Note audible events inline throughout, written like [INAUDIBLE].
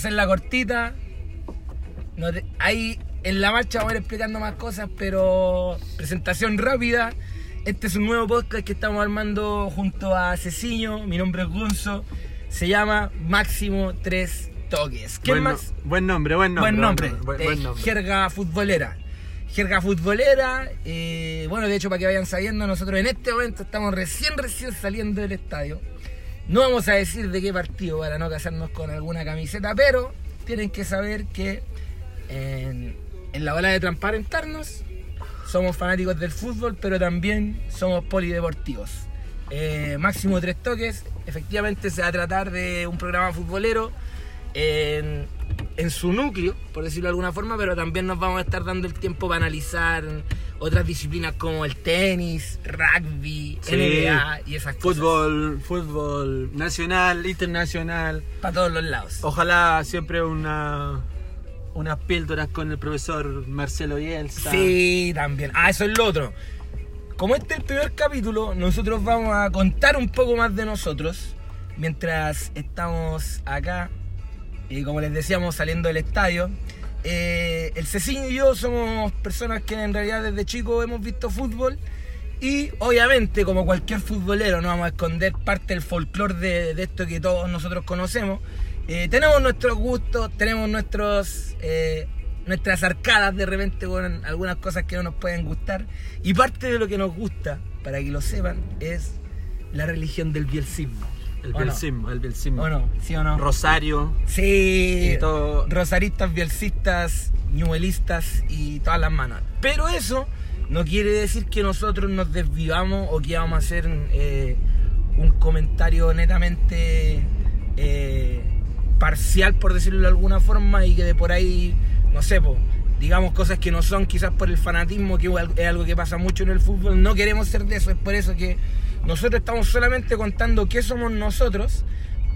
hacerla cortita. No te- ahí en la marcha vamos a ir explicando más cosas, pero presentación rápida. Este es un nuevo podcast que estamos armando junto a Ceciño. Mi nombre es Gonzo. Se llama Máximo Tres Toques. ¿Quién buen, no- más? buen nombre, buen nombre. buen nombre. Buen, eh, buen nombre. Jerga futbolera. Jerga futbolera. eh, bueno, de hecho, para que vayan sabiendo, nosotros en este momento estamos recién, recién saliendo del estadio. No vamos a decir de qué partido para no casarnos con alguna camiseta, pero tienen que saber que en, la bola de transparentarnos somos fanáticos del fútbol, pero también somos polideportivos. Eh, máximo tres toques, efectivamente se va a tratar de un programa futbolero en, en su núcleo, por decirlo de alguna forma, pero también nos vamos a estar dando el tiempo para analizar otras disciplinas como el tenis, rugby, Sí. NBA y esas cosas. Fútbol, fútbol nacional, internacional. Para todos los lados. Ojalá siempre una unas píldoras con el profesor Marcelo Bielsa. Sí, también. Ah, eso es lo otro. Como este es el primer capítulo, nosotros vamos a contar un poco más de nosotros mientras estamos acá, y como les decíamos, saliendo del estadio. Eh, el Cecilio y yo somos personas que en realidad desde chicos hemos visto fútbol y obviamente como cualquier futbolero no vamos a esconder parte del folclore de, de esto que todos nosotros conocemos. Eh, tenemos nuestros gustos, tenemos nuestros, eh, nuestras arcadas de repente con algunas cosas que no nos pueden gustar y parte de lo que nos gusta, para que lo sepan, es la religión del bielcismo. El ¿O no? bielcismo, el bielcismo. ¿O no? ¿Sí o no? Rosario. Sí, Y todo. rosaristas, bielcistas, ñuelistas y todas las manos. Pero eso no quiere decir que nosotros nos desvivamos o que vamos a hacer eh, un comentario netamente eh, parcial, por decirlo de alguna forma, y que de por ahí, no sé, po, digamos cosas que no son quizás por el fanatismo, que es algo que pasa mucho en el fútbol. No queremos ser de eso, es por eso que nosotros estamos solamente contando qué somos nosotros,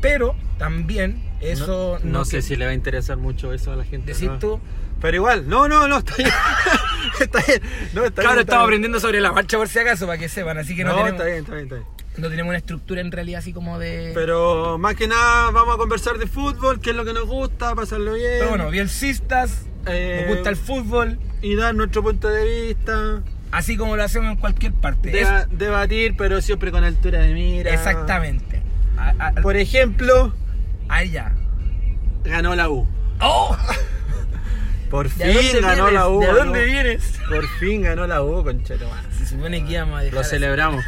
pero también eso no, no sé que- si le va a interesar mucho eso a la gente. Decís ¿no? tú, Pero igual, no, no, no, está bien. [LAUGHS] está bien. No, está Claro, bien, estamos aprendiendo sobre la marcha por si acaso, para que sepan, así que no, No, tenemos, está bien, está bien, está bien. no tenemos una estructura en realidad así como de... Pero más que nada vamos a conversar de fútbol, qué es lo que nos gusta, pasarlo bien. Pero bueno, bielcistas, Eh, nos gusta el fútbol, Y dar nuestro punto de vista. Así como lo hacemos en cualquier parte. Deba- debatir, pero siempre con altura de mira. Exactamente. A- a- Por ejemplo, ahí ya. ganó la U. ¡Oh! [LAUGHS] Por ¿De dónde fin ganó vienes? la U. ¿De ganó. dónde vienes? Por fin ganó la U, concheto. Se supone que íbamos a dejar Lo celebramos.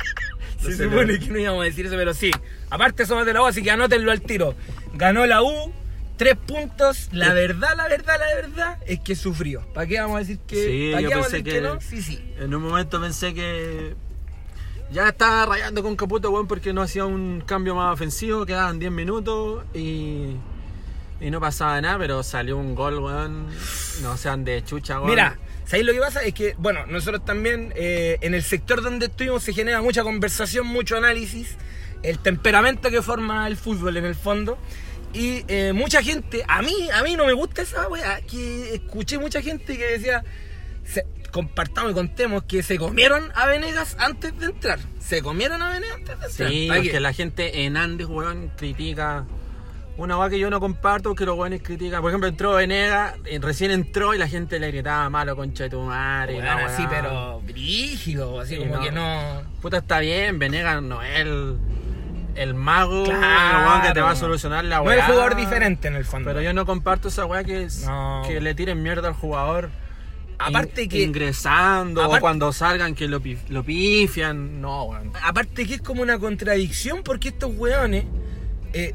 [LAUGHS] Se Lo supone que no íbamos a decir eso, pero sí. Aparte somos de la U, así que anótenlo al tiro. Ganó la U, tres puntos. La verdad, la verdad, la verdad es que sufrió. ¿Para qué vamos a decir que, Sí, ¿para yo qué vamos a pensé decir que... que- no? Sí, sí. En un momento pensé que ya estaba rayando con Caputo, weón, porque no hacía un cambio más ofensivo, quedaban 10 minutos y, y no pasaba nada, pero salió un gol, weón. No sean de chucha, weón. Mira, ¿sabéis lo que pasa? Es que, bueno, nosotros también eh, en el sector donde estuvimos se genera mucha conversación, mucho análisis, el temperamento que forma el fútbol en el fondo. Y eh, mucha gente, a mí, a mí no me gusta esa weá, que escuché mucha gente que decía, se- compartamos y contemos que se comieron a Venegas antes de entrar. Se comieron a Venegas antes de entrar. Sí, ¿Para porque la gente en Andes, weón, critica. Una weá que yo no comparto porque los weones critican. Por ejemplo, entró Venega, eh, recién entró y la gente le gritaba malo, concha de tu madre. Weón, así, pero brígido, así Sí, como no. que no... Puta, está bien, Venegas no es el, el mago Claro. el weón que te va a solucionar la No weá. es el jugador diferente en el fondo. Pero yo no comparto esa weá que, es- No. que le tiren mierda al jugador. Aparte in- que- Ingresando, aparte- o cuando salgan que lo, pif- lo pifian. No, weón. Aparte que es como una contradicción porque estos weones, eh,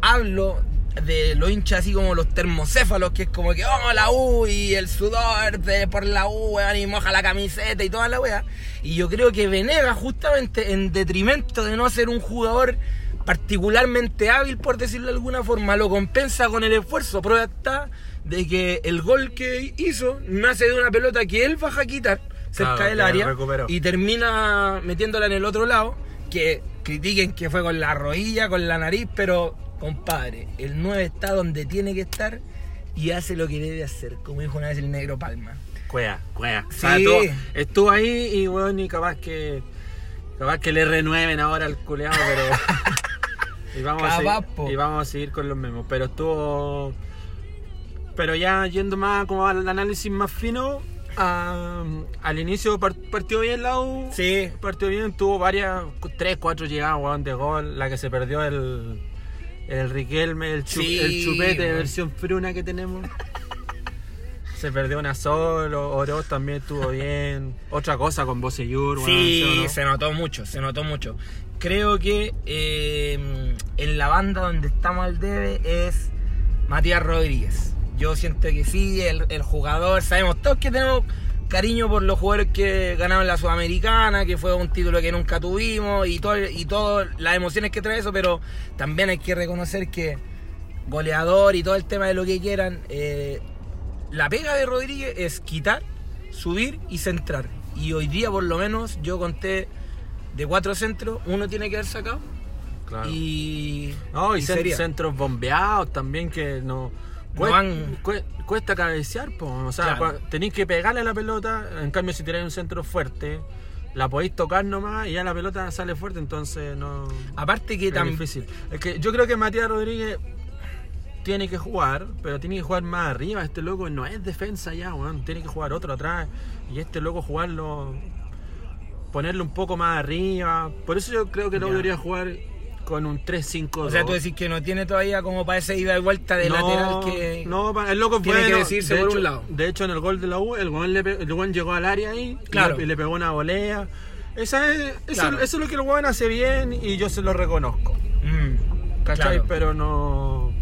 hablo de los hinchas así como los termocéfalos, que es como que vamos a la U y el sudor de por la U, weón, y moja la camiseta y toda la wea. Y yo creo que Venegas, justamente en detrimento de no ser un jugador particularmente hábil, por decirlo de alguna forma, lo compensa con el esfuerzo. Prueba está de que el gol que hizo nace de una pelota que él baja a quitar cerca Claro, del área recuperó. y termina metiéndola en el otro lado. Que critiquen que fue con la rodilla, con la nariz, pero compadre, el 9 está donde tiene que estar y hace lo que debe hacer, como dijo una vez el negro Palma. Cuea, cuea. O Sí. sea, estuvo, estuvo ahí y weón, y capaz que. Capaz que le renueven ahora al culeado, pero. [LAUGHS] Y vamos, a Capaz, seguir, po. y vamos a seguir con los mismos. Pero estuvo. Pero ya yendo más como al análisis más fino, al inicio par- partió bien la U. Sí, Partió bien, tuvo varias, tres, cuatro llegadas weón, de gol. La que se perdió el, el Riquelme, el, chu- Sí, el chupete de versión fruna que tenemos. Se perdió una solo, Oroz también estuvo bien. Otra cosa con Boseyur, Sí, ¿sí o no? se notó mucho, se notó mucho. Creo que eh, en la banda donde estamos al debe es Matías Rodríguez. Yo siento que sí, el, el jugador, sabemos todos que tenemos cariño por los jugadores que ganaron la Sudamericana, que fue un título que nunca tuvimos y todo y todas las emociones que trae eso, pero también hay que reconocer que goleador y todo el tema de lo que quieran, eh, la pega de Rodríguez es quitar, subir y centrar. Y hoy día por lo menos yo conté de cuatro centros, uno tiene que haber sacado Claro. y, No, y, y centros bombeados también que no. No Cuesta cabecear, po. o sea, Claro. tenéis que pegarle a la pelota, en cambio si tiráis un centro fuerte, la podéis tocar nomás y ya la pelota sale fuerte, entonces no... Aparte que es también difícil. Es que yo creo que Matías Rodríguez tiene que jugar, pero tiene que jugar más arriba, este loco no es defensa ya, weón, tiene que jugar otro atrás, y este loco jugarlo, ponerlo un poco más arriba, por eso yo creo que no debería jugar con un 3-5-2. O sea, tú decís que no tiene todavía como para esa ida y vuelta de no, lateral que. No, el loco tiene que bueno. decidirse de por hecho, un lado. De hecho, en el gol de la U, el weón, le pe- el llegó al área ahí y Claro. le- y le, pegó una volea. Esa es, eso, Claro. eso es lo que el weón hace bien y yo se lo reconozco. Mm, ¿Cachai? claro. Pero no.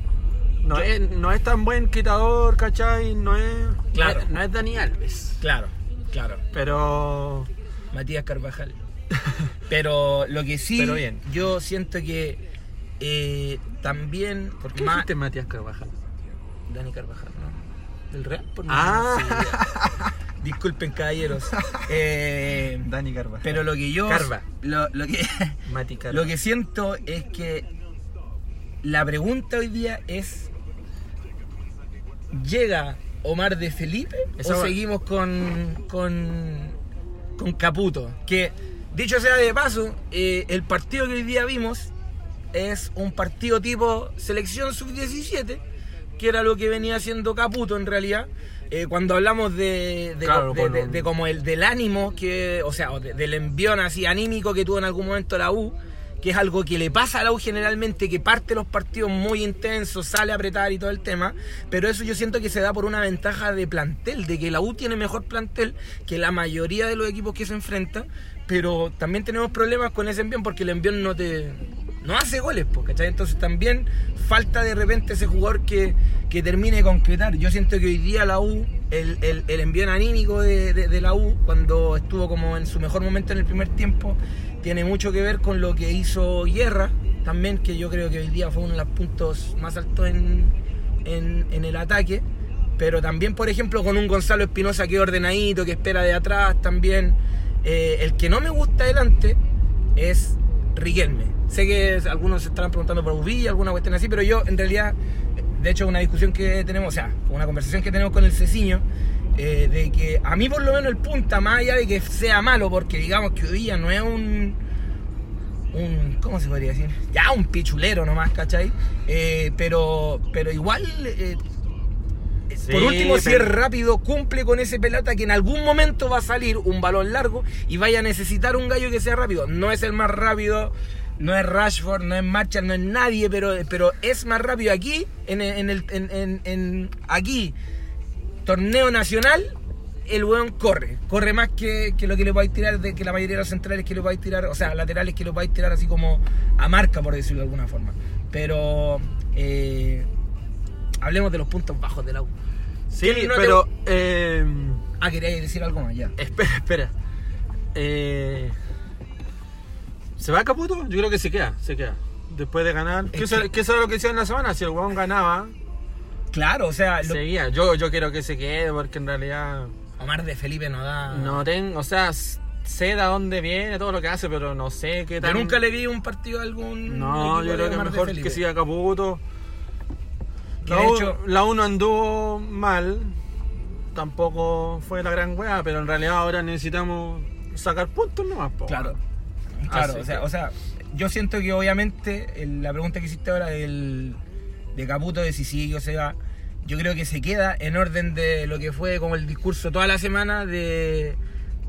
No es, no es tan buen quitador, ¿cachai? No es. Claro. No es, no es Dani Alves. Claro, claro. Pero. Matías Carvajal. [LAUGHS] Pero lo que sí, Pero bien. yo siento que eh, también. ¿Por qué Matías Carvajal? Dani Carvajal, ¿no? ¿Del Real? Por Ah. [LAUGHS] sí. Disculpen, caballeros. Eh, Dani Carvajal. pero lo que yo. Carva. Lo, lo que, [LAUGHS] Mati Carva. lo que siento es que la pregunta hoy día es: ¿llega Omar de Felipe o va- seguimos con, con, con Caputo? Que, dicho sea de paso, eh, el partido que hoy día vimos es un partido tipo selección sub-17, que era lo que venía haciendo Caputo en realidad. Eh, cuando hablamos de, de, Claro, de- con de- un- de como el del ánimo, que, o sea, del envión así anímico que tuvo en algún momento la U, que es algo que le pasa a la U generalmente, que parte los partidos muy intensos, sale a apretar y todo el tema, pero eso yo siento que se da por una ventaja de plantel, de que la U tiene mejor plantel que la mayoría de los equipos que se enfrenta, pero también tenemos problemas con ese envión porque el envión no te no hace goles, ¿cachai? Entonces también falta de repente ese jugador que, que termine de concretar. Yo siento que hoy día la U, el, el, el envión anímico de, de- de la U, cuando estuvo como en su mejor momento en el primer tiempo, tiene mucho que ver con lo que hizo Guerra, también, que yo creo que hoy día fue uno de los puntos más altos en, en, en el ataque. Pero también, por ejemplo, con un Gonzalo Espinosa que es ordenadito, que espera de atrás también. Eh, el que no me gusta adelante es Riquelme. Sé que algunos se estarán preguntando por Uvilla, alguna cuestión así, pero yo en realidad, de hecho, una discusión que tenemos, o sea, una conversación que tenemos con el Ceciño, eh, de que a mí por lo menos el punta, más allá de que sea malo, porque digamos que Uvilla no es un un, ¿cómo se podría decir? Ya un pichulero nomás, ¿cachai? Eh, pero, pero igual, Sí, por último, si es rápido, cumple con ese pelota que en algún momento va a salir un balón largo y vaya a necesitar un gallo que sea rápido. No es el más rápido, no es Rashford, no es Marshall, no es nadie, pero, pero es más rápido aquí, en, el- en el, en, en- aquí, torneo nacional, el weón corre. Corre más que, que lo que le podéis tirar, de que la mayoría de los centrales que le podéis tirar, o sea, laterales que lo podéis tirar así como a marca, por decirlo de alguna forma. Pero eh, hablemos de los puntos bajos de la U. Sí, ¿Qué no te- pero. eh, Ah, quería decir algo más ya. espera, espera. Eh, ¿Se va Caputo? Yo creo que se queda, se queda. Después de ganar. ¿Qué Es eso, que- era lo que hicieron la semana? Si el weón ganaba, Claro, o sea, lo- seguía. Yo, yo quiero que se quede porque en realidad. Omar de Felipe no da. No tengo. O sea, sé de dónde viene, todo lo que hace, pero no sé qué Yo tal. nunca le vi un partido a algún. No, yo creo que es mejor que siga Caputo. La, de U- hecho- la 1 anduvo mal, tampoco fue la gran weá, pero en realidad ahora necesitamos sacar puntos nomás. po. Claro. Claro, Así o sea, que- o sea, yo siento que obviamente el- la pregunta que hiciste ahora del, de Caputo, de si sigue o se va, yo creo que se queda en orden de lo que fue como el discurso toda la semana de,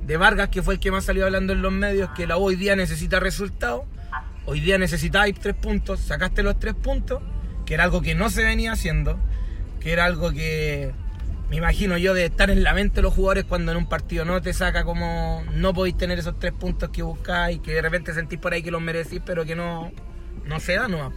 de Vargas, que fue el que más salió hablando en los medios, que la U hoy día necesita resultados, hoy día necesitáis tres puntos, sacaste los tres puntos, que era algo que no se venía haciendo, que era algo que me imagino yo de estar en la mente de los jugadores cuando en un partido no te saca como no podéis tener esos tres puntos que buscáis, que de repente sentís por ahí que los merecís, pero que no, no se da nomás.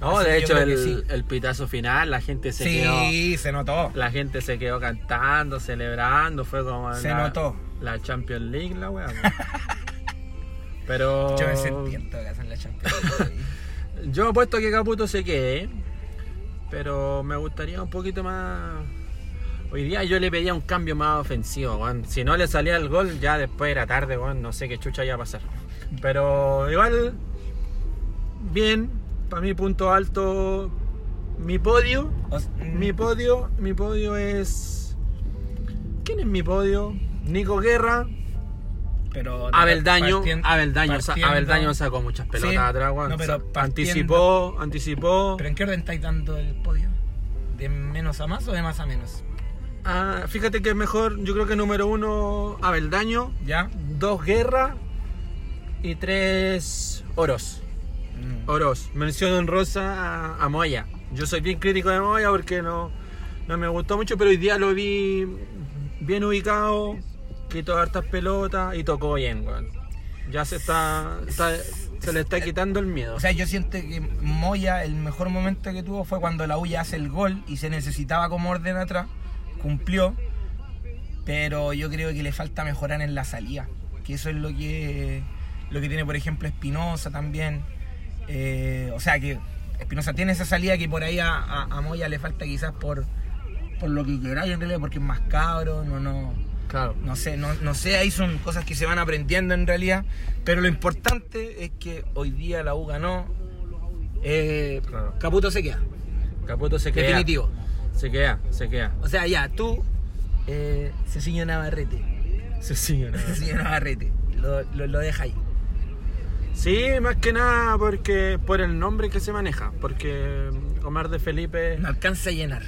No, Así de hecho, el, sí. el pitazo final, la gente se Sí, quedó. se notó. La gente se quedó cantando, celebrando, fue como Se la, notó. la Champions League, la weá. [LAUGHS] Pero Yo me sentí en todo caso en la Champions. League. [LAUGHS] yo apuesto que Caputo se quede, pero me gustaría un poquito más. Hoy día yo le pedía un cambio más ofensivo, weón. Si no le salía el gol, ya después era tarde, weón. No sé qué chucha iba a pasar. Pero igual, bien, para mí punto alto, mi podio. Mi podio, mi podio es. ¿Quién es mi podio? Nico Guerra, pero Abeldaño, partien- Abeldaño, partiendo- Abeldaño sacó muchas pelotas Sí, atrás, no, pero anticipó, anticipó. ¿Pero en qué orden estáis dando el podio? ¿De menos a más o de más a menos? Ah, fíjate que es mejor, yo creo que número uno, Abeldaño, ¿Ya? dos Guerra y tres Oros. Mm. Oros, mención honrosa a, a Moya. Yo soy bien crítico de Moya porque no, no me gustó mucho, pero hoy día lo vi bien ubicado, quitó hartas pelotas y tocó bien, weón. Ya se está, se le está quitando el miedo. O sea, yo siento que Moya, el mejor momento que tuvo fue cuando la U ya hace el gol y se necesitaba como orden atrás. Cumplió. Pero yo creo que le falta mejorar en la salida. Que eso es lo que, lo que tiene, por ejemplo, Espinosa también. Eh, o sea, que Espinosa tiene esa salida que por ahí a, a- a Moya le falta quizás por, por lo que queráis en realidad, porque es más cabro, no, no, claro. no sé, no, no sé, ahí son cosas que se van aprendiendo en realidad. Pero lo importante es que hoy día la U ganó. Eh, Claro. Caputo se queda. Caputo se queda. Definitivo. Se queda, se queda. O sea, ya, tú, eh, Ceciño Navarrete. ¿no? Ceciño Navarrete. Lo, lo, lo deja ahí. Sí, más que nada porque por el nombre que se maneja, porque Omar de Felipe No alcanza a llenar.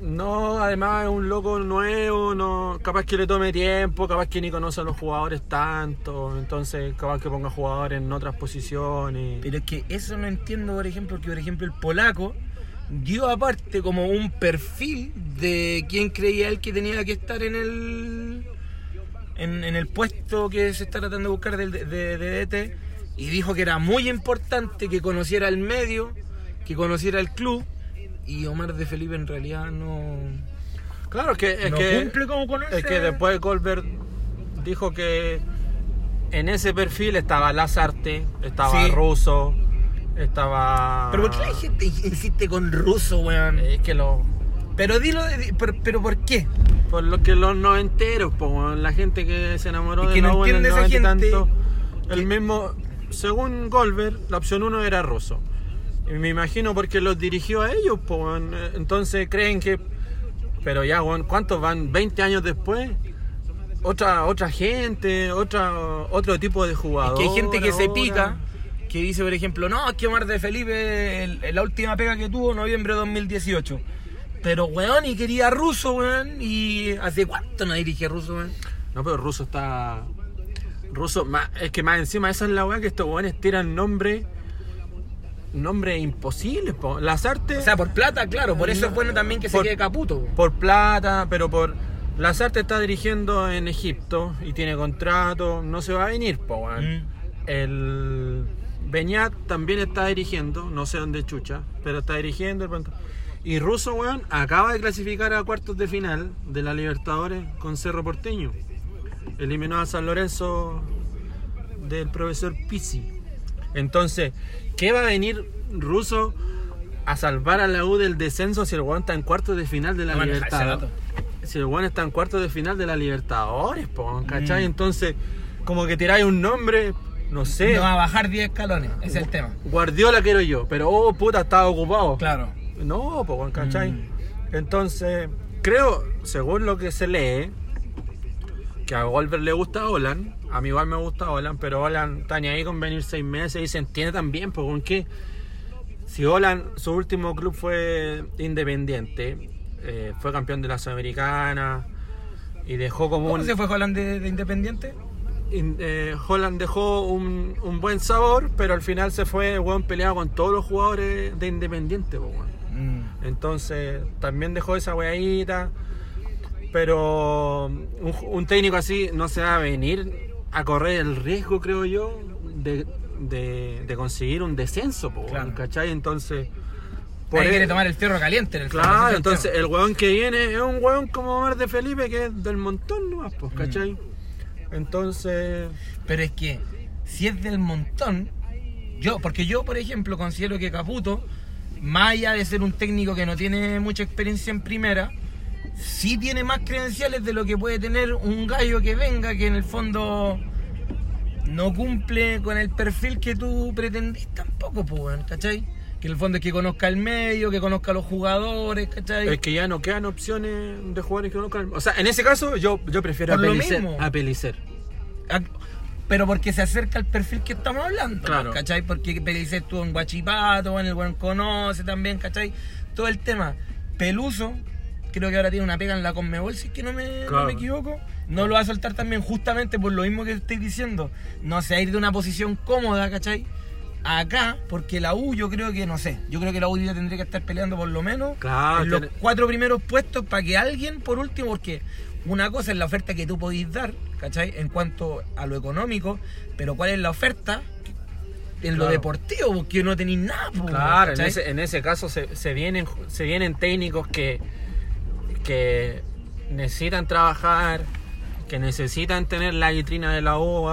No, además es un loco nuevo, no, capaz que le tome tiempo, capaz que ni conoce a los jugadores tanto, entonces capaz que ponga jugadores en otras posiciones. Pero es que eso no entiendo, por ejemplo, que por ejemplo el polaco dio aparte como un perfil de quién creía él que tenía que estar en el en, el puesto que se está tratando de buscar del- de, de, de DT y dijo que era muy importante que conociera el medio, que conociera el club y Omar de Felipe en realidad no, Claro, es que, es no que, cumple como con es ese- que después Colbert dijo que en ese perfil estaba Lazarte, estaba Sí. Russo, estaba... Pero ¿por qué la gente insiste con ruso, weón? Es que lo... Pero dilo, di- pero, pero ¿por qué? Por lo que los noventeros, po, la gente que se enamoró Es de no en entiende esa 90 y gente tanto, el mismo, según Goldberg, la opción uno era ruso. Y me imagino porque los dirigió a ellos, eh, entonces creen que... Pero ya, ¿cuántos van? ¿20 años después? Otra, otra gente, otra, otro tipo de Es jugador. que hay gente que se pica, que dice, por ejemplo, no, es que Omar de Felipe, el- la última pega que tuvo, noviembre de 2018. Pero, weón, y quería ruso, weón. ¿Y hace cuánto no dirige ruso, weón? No, pero Russo está. Russo, más- es que más encima esa es la weá que estos weones tiran nombres. Nombres imposibles, po. Las artes. O sea, por plata, claro, por eso es bueno también que se quede Caputo. weón. por plata, pero por. Las artes está dirigiendo en Egipto y tiene contrato, no se va a venir, po, weón. Mm. El Beñat también está dirigiendo, no sé dónde chucha, pero está dirigiendo el pronto. Y Russo, weón, acaba de clasificar a cuartos de final de la Libertadores con Cerro Porteño. Eliminó a San Lorenzo del profesor Pizzi. Entonces, ¿qué va a venir Russo a salvar a la U del descenso si el weón está en cuartos de final de la No Libertadores? Si el weón está en cuartos de final de la Libertadores, po, ¿cachai? Mm. Entonces, como que tiráis un nombre, no sé. No va a bajar 10 escalones, es el tema. Guardiola quiero yo, pero oh puta, estaba ocupado. Claro. No, pues, ¿cachai? Mm. Entonces, creo, según lo que se lee, que a Goldberg le gusta Olan, a mí igual me gusta Olan, pero Olan está ni ahí con venir seis meses y se entiende también, pues con qué. Si Olan, su último club fue Independiente, eh, fue campeón de la Sudamericana y dejó como ¿Cómo un. se fue Holland de, de Independiente? In- eh, Holland dejó un, un buen sabor, pero al final se fue, weón, peleado con todos los jugadores de Independiente, pues, weón. Mm. Entonces también dejó esa weadita. Pero un, un técnico así no se va a venir a correr el riesgo, creo yo, de, de- de conseguir un descenso, po, Claro. ¿cachai? Entonces. Por él- quiere tomar el fierro caliente en el Claro, entonces el weón que viene es un weón como Omar de Felipe que es del montón nomás, pues, ¿cachai? Entonces. Pero es que si es del montón, yo, porque yo, por ejemplo, considero que Caputo, más allá de ser un técnico que no tiene mucha experiencia en primera, sí tiene más credenciales de lo que puede tener un gallo que venga, que en el fondo no cumple con el perfil que tú pretendís tampoco, pues, ¿cachai? Que en el fondo es que conozca el medio, que conozca a los jugadores, ¿cachai? Es que ya no quedan opciones de jugadores que no conozcan. O sea, en ese caso yo, yo prefiero a Por Pelicer, a Pelicer. Ah, Pero porque se acerca al perfil que estamos hablando, Claro. ¿cachai? Porque Pelicer estuvo en Guachipato, en el buen conoce también, ¿cachai? Todo el tema. Peluso, creo que ahora tiene una pega en la Conmebol, si es que no me, no me equivoco. No lo va a soltar también justamente por lo mismo que estoy diciendo. No se va a ir de una posición cómoda, ¿cachai? Acá, porque la U yo creo que, no sé, yo creo que la U ya tendría que estar peleando por lo menos Claro, en los tiene- cuatro primeros puestos para que alguien, por último, porque una cosa es la oferta que tú podís dar, ¿cachai? En cuanto a lo económico, pero ¿cuál es la oferta? En lo deportivo, porque no tenéis nada, Claro, en ese, en ese caso se, se vienen, se vienen técnicos que, que necesitan trabajar, que necesitan tener la vitrina de la U.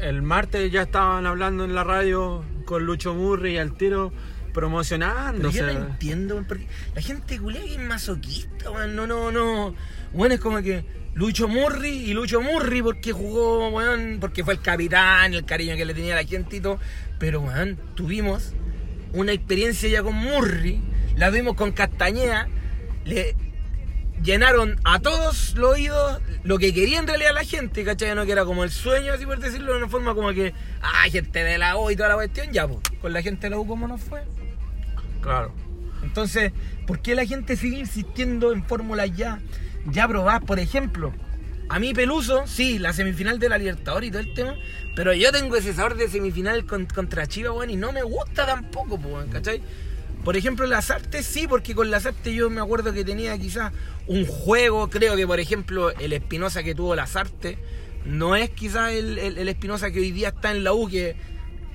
El martes ya estaban hablando en la radio con Lucho Murri y al tiro Pero promocionándose. yo no entiendo, porque la gente culia que es masoquista, weón. No, no, no. Bueno, es como que Lucho Murri y Lucho Murri porque jugó, weón, porque fue el capitán, el cariño que le tenía la gente y todo. Pero, weón, tuvimos una experiencia ya con Murri, la tuvimos con Castañeda, le llenaron a todos los oídos lo que quería en realidad la gente, ¿cachai? No que era como el sueño, así por decirlo de una forma como que, ay, gente de la U y toda la cuestión, ya, pues, con la gente de la U, ¿cómo nos fue? Claro. Entonces, ¿por qué la gente sigue insistiendo en fórmulas ya, ya probadas? Por ejemplo, a mí Peluso, sí, la semifinal de la Libertadores y todo el tema, pero yo tengo ese sabor de semifinal con- contra Chivas, weón, y no me gusta tampoco, pues, ¿cachai? Por ejemplo, las artes sí, porque con las artes yo me acuerdo que tenía quizás un juego, creo que por ejemplo el Espinosa que tuvo las artes, no es quizás el, el, el Espinosa que hoy día está en la U, que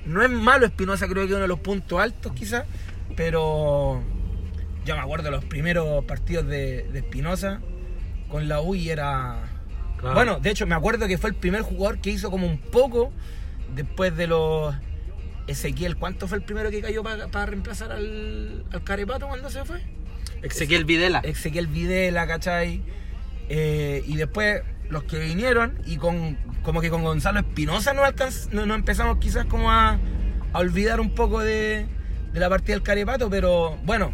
no es malo Espinosa, creo que es uno de los puntos altos quizás, pero yo me acuerdo de los primeros partidos de, de Espinosa con la U y era... Claro. Bueno, de hecho me acuerdo que fue el primer jugador que hizo como un poco después de los... Ezequiel, ¿cuánto fue el primero que cayó para reemplazar al, al Carepato cuando se fue? Ezequiel Videla. Ezequiel Videla, ¿cachai? Eh, y después los que vinieron y con como que con Gonzalo Espinosa nos, no, nos empezamos quizás como a, a olvidar un poco de, de la partida del Carepato, pero bueno,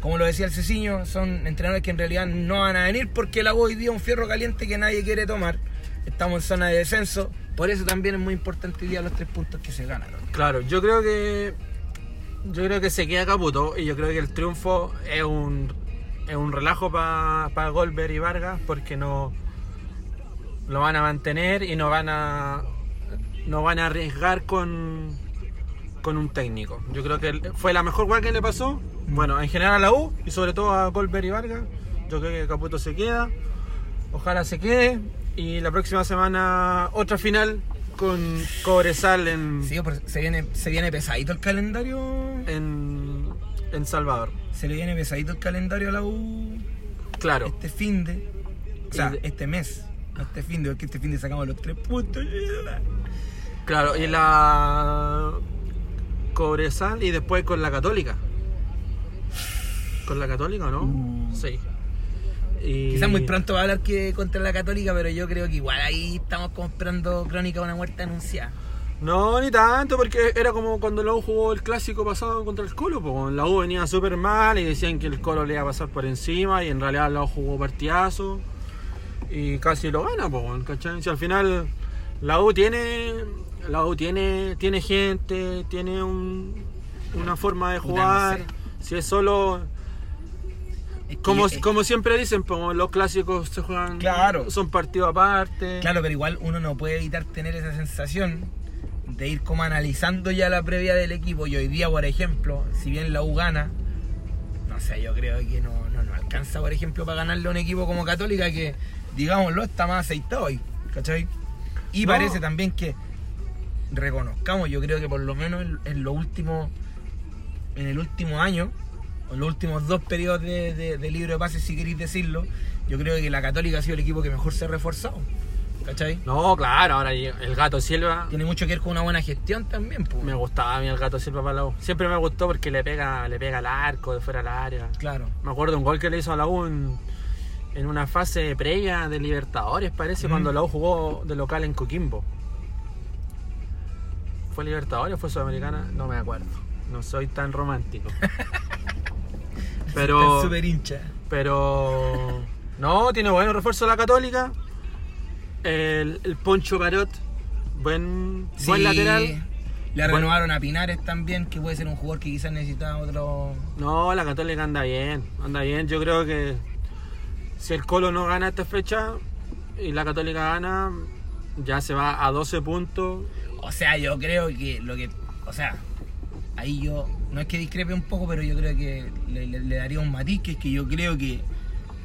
como lo decía el Ceciño, son entrenadores que en realidad no van a venir porque la U hoy día es un fierro caliente que nadie quiere tomar. Estamos en zona de descenso, por eso también es muy importante hoy día los tres puntos que se ganaron. Claro, yo creo que yo creo que se queda Caputo y yo creo que el triunfo es un es un relajo para Goldberg y Vargas porque no lo van a mantener y no van a no van a arriesgar con con un técnico. Yo creo que fue la mejor cosa que le pasó. Bueno, en general a la U y sobre todo a Goldberg y Vargas. Yo creo que Caputo se queda. Ojalá se quede. Y la próxima semana otra final con Cobresal en, Sí, pero se viene, se viene pesadito el calendario. en, en Salvador. Se le viene pesadito el calendario a la U Claro. este fin de. O sea, de- este mes. Este fin de, porque este fin de sacamos los tres puntos. Claro, y la Cobresal y después con la Católica. ¿Con la Católica o no? Uh. Sí. Y... Quizás muy pronto va a hablar que contra la Católica, pero yo creo que igual ahí estamos como esperando crónica de una muerte anunciada. No, ni tanto, porque era como cuando la U jugó el clásico pasado contra el Colo. Pues la U venía súper mal y decían que el Colo le iba a pasar por encima y en realidad la U jugó partidazo. y casi lo gana, pues, ¿cachai? Si al final la U tiene, la U tiene, tiene gente, tiene un- una forma de jugar. Si es solo, como, eh, como siempre dicen, los clásicos se juegan, Claro. son partidos aparte. Claro, pero igual uno no puede evitar tener esa sensación de ir como analizando ya la previa del equipo. Y hoy día, por ejemplo, si bien la U gana, no sé, yo creo que no, no, no alcanza, por ejemplo, para ganarle a un equipo como Católica que, digámoslo, está más aceitado hoy, ¿cachai? Y No. parece también que reconozcamos, yo creo que por lo menos en, en lo último, en el último año, en los últimos dos periodos de, de, de libro de pases, si queréis decirlo, yo creo que la Católica ha sido el equipo que mejor se ha reforzado, ¿cachai? No, claro, ahora el gato Silva. Tiene mucho que ver con una buena gestión también, pues. Me gustaba a mí el gato Silva para la U. Siempre me gustó porque le pega, le pega al arco de fuera del área. Claro. Me acuerdo un gol que le hizo a la U en, en una fase previa de Libertadores, parece, Mm. cuando la U jugó de local en Coquimbo. ¿Fue Libertadores o fue Sudamericana? No me acuerdo. No soy tan romántico. [LAUGHS] Pero. Súper hincha. Pero. No, tiene buen refuerzo la Católica. El, el Poncho Parot, buen, buen Sí, lateral. Le Buen- renovaron a Pinares también, que puede ser un jugador que quizás necesitaba otro. No, la Católica anda bien, anda bien. Yo creo que si el Colo no gana esta fecha y la Católica gana, ya se va a 12 puntos. O sea, yo creo que lo que. O sea, ahí yo. No es que discrepe un poco, pero yo creo que le, le- le daría un matiz, que es que yo creo que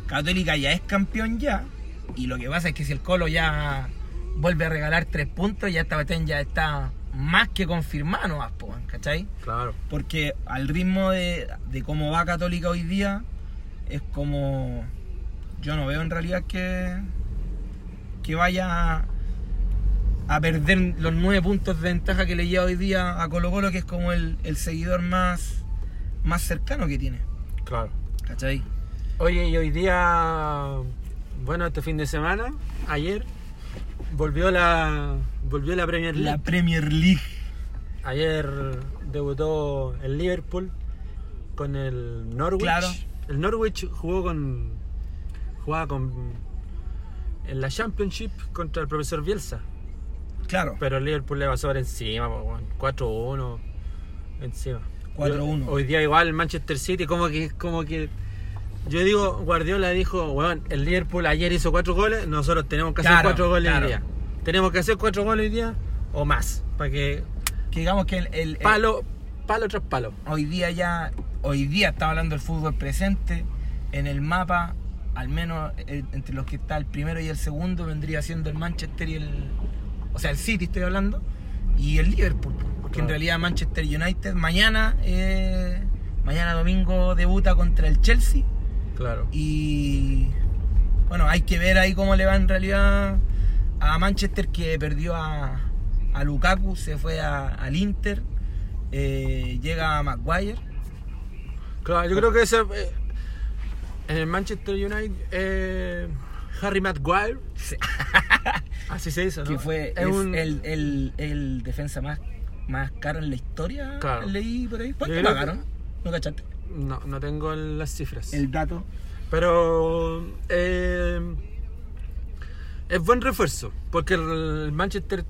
Católica ya es campeón ya. Y lo que pasa es que si el Colo ya vuelve a regalar tres puntos, ya esta cuestión ya está más que confirmada, ¿no? ¿Cachai? Claro. Porque al ritmo de, de cómo va Católica hoy día, es como. Yo no veo en realidad que. que vaya a perder los nueve puntos de ventaja que le lleva hoy día a Colo Colo, que es como el, el seguidor más, más cercano que tiene. Claro. ¿Cachai? Oye, y hoy día, bueno, este fin de semana, ayer, volvió la, volvió la Premier League. La Premier League. Ayer debutó el Liverpool con el Norwich. Claro. El Norwich jugó con. jugaba con. en la Championship contra el profesor Bielsa. Claro. Pero el Liverpool le pasó por encima, po, weón. 4-1 encima. 4-1. Yo- Hoy día igual el Manchester City como que como que yo digo, Guardiola dijo, weón, el Liverpool ayer hizo cuatro goles, nosotros tenemos que hacer Claro, cuatro goles claro. hoy día. Tenemos que hacer cuatro goles hoy día o más, para que Que digamos que el, el- el- palo, palo tras palo. hoy día ya, hoy día está hablando del fútbol presente, en el mapa, al menos eh, entre los que está el primero y el segundo, vendría siendo el Manchester y el, o sea, el City estoy hablando, y el Liverpool, porque en realidad Manchester United mañana, eh, mañana domingo debuta contra el Chelsea, Claro. y bueno, hay que ver ahí cómo le va en realidad a Manchester que perdió a, a Lukaku, se fue a- al Inter, eh, llega a Maguire. Claro, yo creo que ese eh, en el Manchester United eh, Harry Maguire, Sí. [LAUGHS] así se dice, ¿no? que fue Es es un- el, el- el defensa más, más caro en la historia. Claro. Leí por ahí. ¿No cachaste? no, no tengo el- las cifras. El dato. Pero eh, es buen refuerzo, porque el Manchester,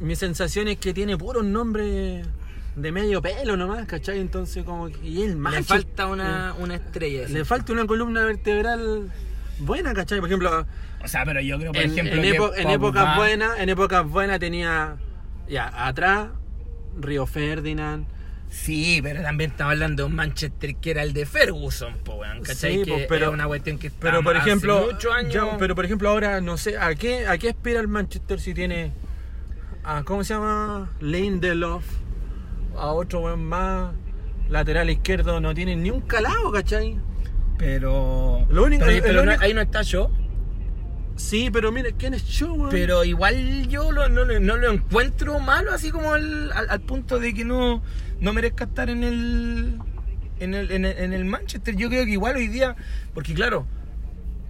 mi sensación es que tiene puros nombres de medio pelo nomás, ¿cachai? Entonces como que y el Le falta una, una estrella. le falta una columna vertebral buena, ¿cachai? Por ejemplo, O sea, pero yo creo, por en, ejemplo, en épocas buenas, en épocas buenas tenía ya atrás Río Ferdinand, Sí, pero también estamos hablando de un Manchester que era el de Ferguson, po, weón, ¿cachai? Sí, que pero- era una cuestión que Pero por ejemplo, años. ya, pero por ejemplo ahora no sé a qué a qué aspira el Manchester si tiene a cómo se llama Lindelof a otro weón más lateral izquierdo no tiene ni un calado, ¿cachai? Pero. Lo único- pero- el pero no- único- ahí no está yo. Sí, pero mire, ¿quién es yo, weón? Pero igual yo lo- no, lo- no lo encuentro malo, así como al, al- al punto de que no, no merezca estar en el, en, el, en, el, en el Manchester. Yo creo que igual hoy día, porque claro,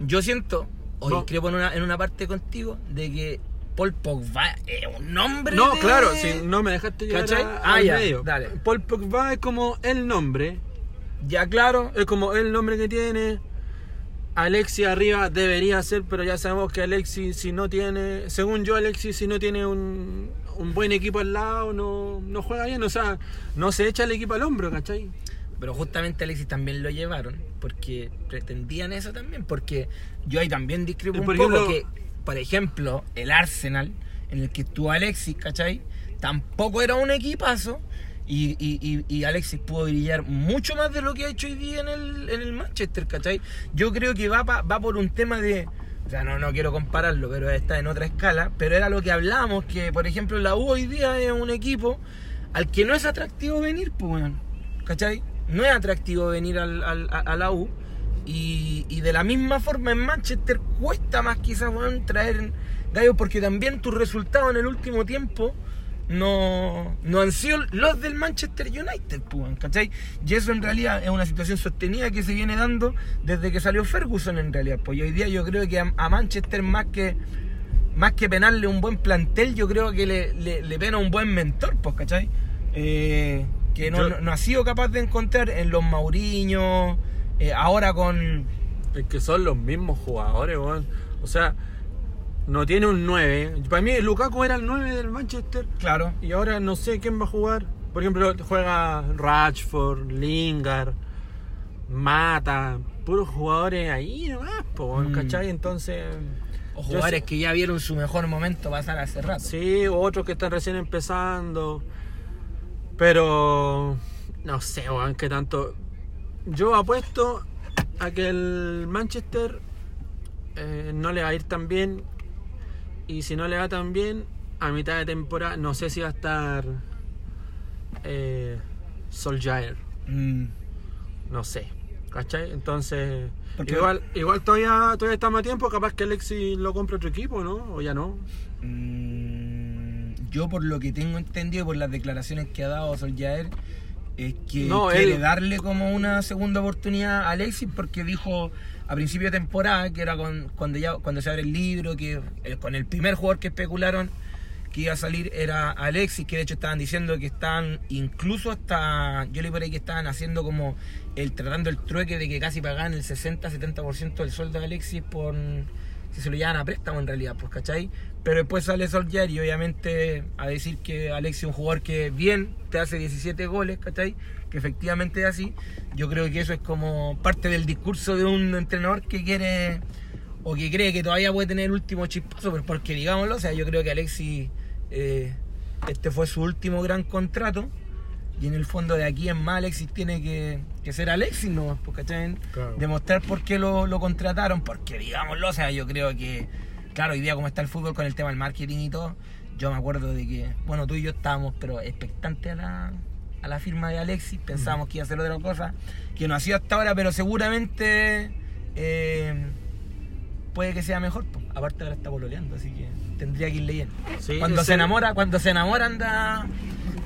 yo siento, hoy No. creo en una, en una parte contigo, de que Paul Pogba es un nombre. no, de- claro, si no me dejaste llegar ¿Cachai? a- Ah, al ya, medio. dale. Paul Pogba es como el nombre, Ya, claro. es como el nombre que tiene Alexis arriba debería ser, pero ya sabemos que Alexis si no tiene, según yo Alexis si no tiene un, un buen equipo al lado, no, no juega bien, o sea, no se echa el equipo al hombro, ¿cachai? Pero justamente Alexis también lo llevaron porque pretendían eso también. Porque yo ahí también discrepo un por poco ejemplo- que, por ejemplo, el Arsenal, en el que estuvo Alexis, ¿cachai? Tampoco era un equipazo. Y, y- y- Alexis pudo brillar mucho más de lo que ha hecho hoy día en el, en el Manchester, ¿cachai? Yo creo que va, pa- va por un tema de. O sea, no, quiero compararlo, pero está en otra escala. Pero era lo que hablábamos, que por ejemplo la U hoy día es un equipo al que no es atractivo venir, pues, weón. ¿Cachai? No es atractivo venir al, al- a, la U. Y, y de la misma forma en Manchester cuesta más quizás, weón, traer gallos porque también tus resultados en el último tiempo no, no han sido los del Manchester United, pues, ¿cachai? Y eso en realidad es una situación sostenida que se viene dando desde que salió Ferguson en realidad. Pues hoy día yo creo que a, a Manchester más que más que penarle un buen plantel, yo creo que le, le- le pena un buen mentor, pues, ¿cachai? Eh, que no, Yo- no- no ha sido capaz de encontrar en los Mauriños, eh, ahora con... Es que son los mismos jugadores, weón. O sea, no tiene un 9. Para mí Lukaku era el 9 del Manchester Claro. y ahora no sé quién va a jugar. Por ejemplo, juega Rashford, Lingard, Mata, puros jugadores ahí nomás, po, Mm. ¿cachai? Entonces... O jugadores sé- que ya vieron su mejor momento pasar hace rato. Sí, o otros que están recién empezando. Pero no sé, weón, qué tanto. Yo apuesto a que el Manchester eh, no le va a ir tan bien. Y si no le va tan bien, a mitad de temporada, no sé si va a estar eh, Solskjaer. Mm. No sé. ¿Cachai? Entonces, Porque- igual, igual todavía, todavía estamos a tiempo. Capaz que Alexis lo compre otro equipo, ¿no? O ya no. Mm, yo por lo que tengo entendido por las declaraciones que ha dado Soljaer es que No, quiere él- darle como una segunda oportunidad a Alexis porque dijo a principio de temporada que era con- cuando ya cuando se abre el libro que el- con el primer jugador que especularon que iba a salir era Alexis que de hecho estaban diciendo que estaban incluso hasta yo leí por ahí que estaban haciendo como el tratando el trueque de que casi pagaban el 60-70% del sueldo de Alexis por si se lo llevan a préstamo en realidad, pues, ¿cachai? Pero después sale Solskjaer y obviamente a decir que Alexis es un jugador que bien te hace 17 goles, ¿cachai? Que efectivamente es así. Yo creo que eso es como parte del discurso de un entrenador que quiere o que cree que todavía puede tener el último chispazo, pero porque digámoslo, o sea, yo creo que Alexis, eh, este fue su último gran contrato. Y en el fondo de aquí en más Alexis tiene que, que ser Alexis nomás, pues, ¿cachai? Claro. Demostrar por qué lo, lo contrataron, porque digámoslo, o sea, yo creo que, claro, hoy día como está el fútbol con el tema del marketing y todo, yo me acuerdo de que, bueno, tú y yo estábamos, pero expectantes a la, a la firma de Alexis, pensábamos que iba a ser otra cosa, que no ha sido hasta ahora, pero seguramente eh, puede que sea mejor, pues. aparte ahora está pololeando, así que tendría que ir leyendo. Sí, cuando se enamora, cuando se enamora anda,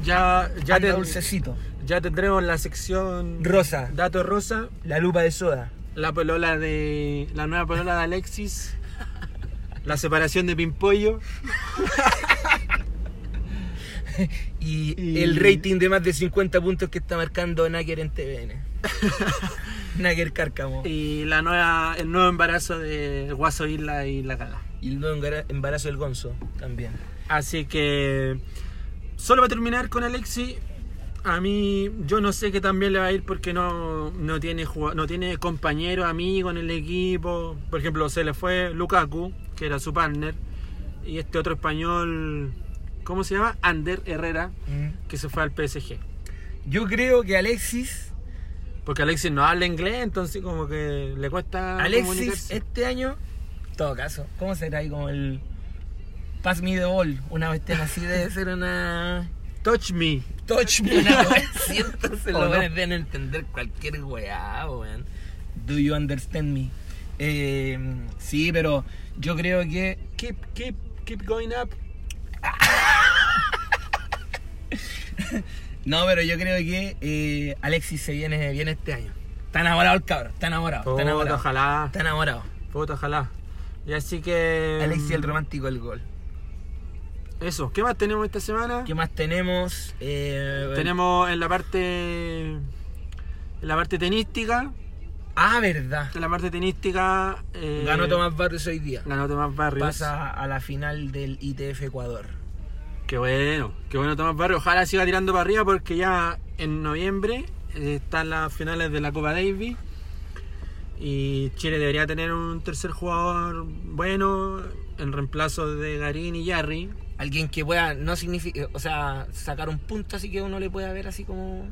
Ya, ya, anda dulcecito. ya tendremos la sección Rosa. Dato Rosa, La lupa de soda. la polola de. la nueva polola de Alexis, la separación de Pimpollo. [LAUGHS] Y, Y- el rating de más de 50 puntos que está marcando Naker en TVN. [LAUGHS] Naker Cárcamo. Y, Y la nueva, el nuevo embarazo de Guaso Isla y la Cala. el nuevo embara- embarazo del Gonzo también. Así que. Solo para terminar con Alexis. A mí, yo no sé qué también le va a ir porque no, no tiene no tiene compañero, amigo en el equipo. Por ejemplo, se le fue Lukaku, que era su partner, y este otro español, ¿cómo se llama? Ander Herrera, que se fue al PSG. Yo creo que Alexis, Porque Alexis no habla inglés, entonces como que le cuesta Alexis este año, todo caso, ¿cómo será ahí como el Pass Me the Ball? Una cuestión así debe ser una... Touch me. Touch me, una [LAUGHS] wea así, entonces ¿O los no? weones deben entender cualquier weá, weón. Do you understand me? Eh, sí, pero yo creo que Keep, keep, keep going up. [LAUGHS] [LAUGHS] No, pero yo creo que eh, Alexis se viene, viene este año. Está enamorado el cabrón, está enamorado, está enamorado. ojalá. Está enamorado. Puta, ojalá. Y así que. Alexis el romántico del gol. Eso, ¿qué más tenemos esta semana? ¿Qué más tenemos? Eh, Tenemos en la parte. En la parte tenística. Ah, verdad. En la parte tenística. eh, Ganó Tomás Barrios hoy día. Ganó Tomás Barrios. Pasa a la final del ITF Ecuador. Qué bueno, qué bueno Tomás Barrios. Ojalá siga tirando para arriba porque ya en noviembre eh, están las finales de la Copa Davis. Y Chile debería tener un tercer jugador bueno en reemplazo de Garín y Yarri. Alguien que pueda, no significa, o sea, sacar un punto así que uno le pueda ver así como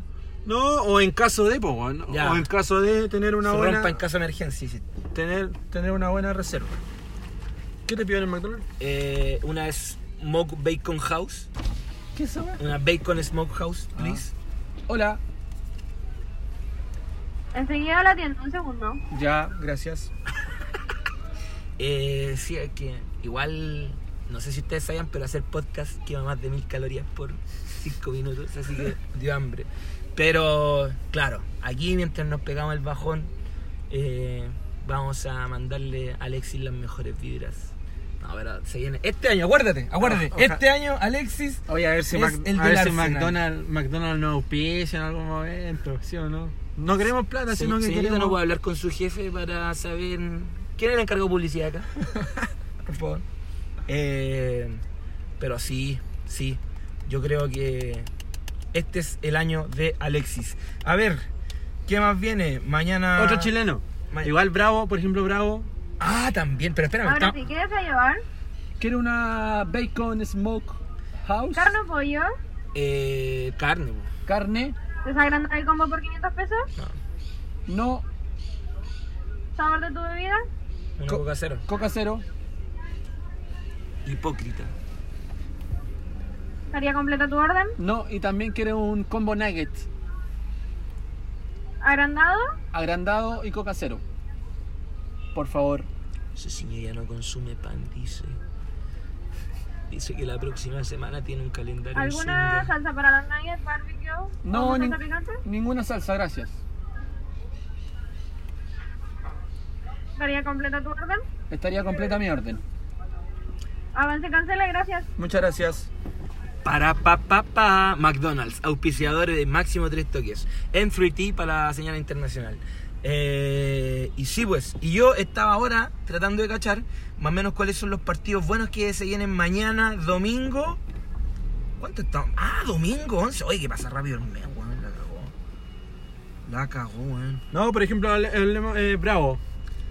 No, o en caso de, po, o en caso de tener una se buena rompa en caso de emergencia. sí. tener, tener una buena reserva. ¿Qué te piden en McDonald's? Eh, una es Smoke Bacon House. ¿Qué es eso? Una Bacon Smoke House, Ah. please. Hola. Enseguida la atiendo, un segundo. Ya, gracias. [LAUGHS] Eh, sí, es que igual, no sé si ustedes sabían, pero hacer podcast quema más de mil calorías por cinco minutos, así que [LAUGHS] dio hambre. Pero, claro, aquí mientras nos pegamos el bajón, eh, vamos a mandarle a Alexis las mejores vibras. No, pero se viene. Este año, acuérdate, acuérdate. Este año, Alexis. Oye, a ver si, Mac- el a ver si. McDonald's, McDonald's nos auspicia en algún momento, ¿sí o no? No queremos plata, sino que queremos... no puedo hablar con su jefe para saber. ¿Quién es el encargado de publicidad acá? [LAUGHS] Por favor. Eh, pero sí, sí. Yo creo que este es el año de Alexis. A ver, ¿qué más viene? Mañana. Otro chileno. Ma- Igual Bravo, por ejemplo, Bravo. Ah, también, pero espérame. Ahora ¿qué desea llevar? Quiere una bacon smoke house. ¿Carne o pollo? eh, carne. Carne. ¿Desagrandar el combo por 500 pesos? no. No. ¿Sabor de tu bebida? Una Co- coca cero. Coca cero. Hipócrita. ¿Estaría completa tu orden? No. Y también quiere un combo nugget. ¿Agrandado? Agrandado y coca cero. Por favor. Ese señor ya no consume pan, dice. Dice que la próxima semana tiene un calendario. ¿Alguna salsa para los nuggets, barbecue? No, ¿O nin- salsa picante? ninguna salsa, gracias. ¿Estaría completa tu orden? Estaría completa mi orden. Avance, cancela, gracias. Muchas gracias. Para pa pa pa McDonald's, auspiciadores de máximo tres toques. En 3T para la señal internacional. Eh, y sí, pues, y yo estaba ahora tratando de cachar más o menos cuáles son los partidos buenos que se vienen mañana, domingo. ¿Cuánto estamos? Ah, domingo 11. Oye, que pasa rápido el mes, weón. La cagó. La cagó, weón. No, por ejemplo, hable- hablemos, eh, Bravo.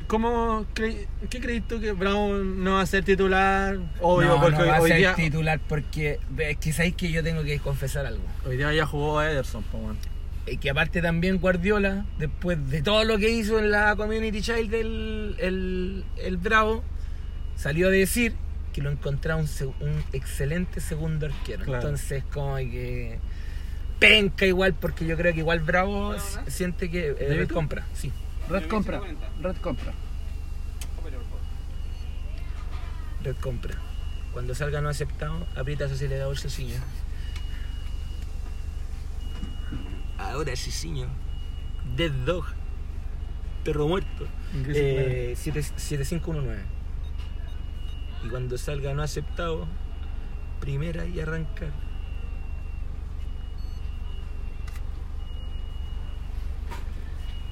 ¿Cómo cre- ¿Qué crees tú que Bravo no va a ser titular? Obvio, no, porque no va a hoy, ser día, titular porque es que sabéis que yo tengo que confesar algo. hoy día ya jugó Ederson, po, weón. Eh, que aparte también Guardiola, después de todo lo que hizo en la Community Child del el, el Bravo, salió a decir que lo encontraba un, un excelente segundo arquero. Claro. Entonces, como que penca igual, porque yo creo que igual Bravo siente que eh, ¿Débito? compra, sí. Red compra. Red compra. Red compra. Cuando salga no aceptado, aprieta su acelerador Ceciño. Ahora Ceciño. Dead Dog. Perro muerto. Eh, siete- 7519. Y cuando salga no aceptado, primera y arrancar.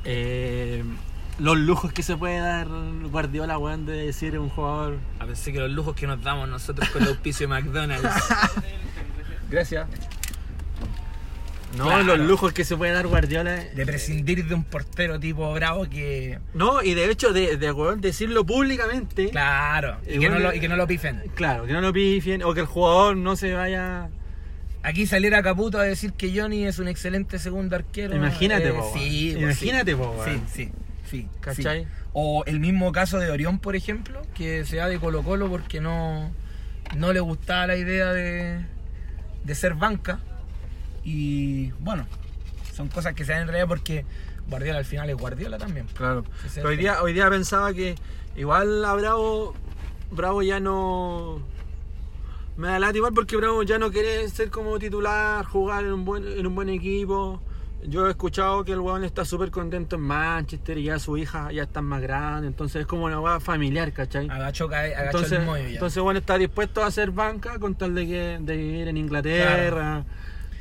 Eh, los lujos que se puede dar Guardiola, weón, de decir un jugador. A pensé que los lujos que nos damos nosotros con el auspicio de McDonald's. [LAUGHS] Gracias. No, Claro. los lujos que se puede dar Guardiola. De prescindir de un portero tipo bravo que. No, y de hecho, de, de weón, decirlo públicamente. Claro. Y, que, no lo, y que no lo pifen. Claro, que no lo pifien o que el jugador no se vaya. Aquí saliera Caputo a decir que Johnny es un excelente segundo arquero. Imagínate, eh, po, sí, pues, Imagínate, sí. po. Sí, sí, sí. ¿Cachai? sí. O el mismo caso de Orión, por ejemplo, que se va de Colo Colo porque no, no le gustaba la idea de, de ser banca. Y bueno, son cosas que se dan en realidad porque Guardiola al final es Guardiola también. Claro. Pero hoy día, hoy día pensaba que igual a Bravo, Bravo ya no. Me da lata igual porque Bravo ya no quiere ser como titular, jugar en un buen, en un buen equipo. Yo he escuchado que el weón está súper contento en Manchester y ya su hija ya está más grande, entonces es como una weá familiar, ¿cachai? Agachó, cae- agachó Entonces, el ya. entonces bueno, está dispuesto a hacer banca con tal de que de vivir en Inglaterra,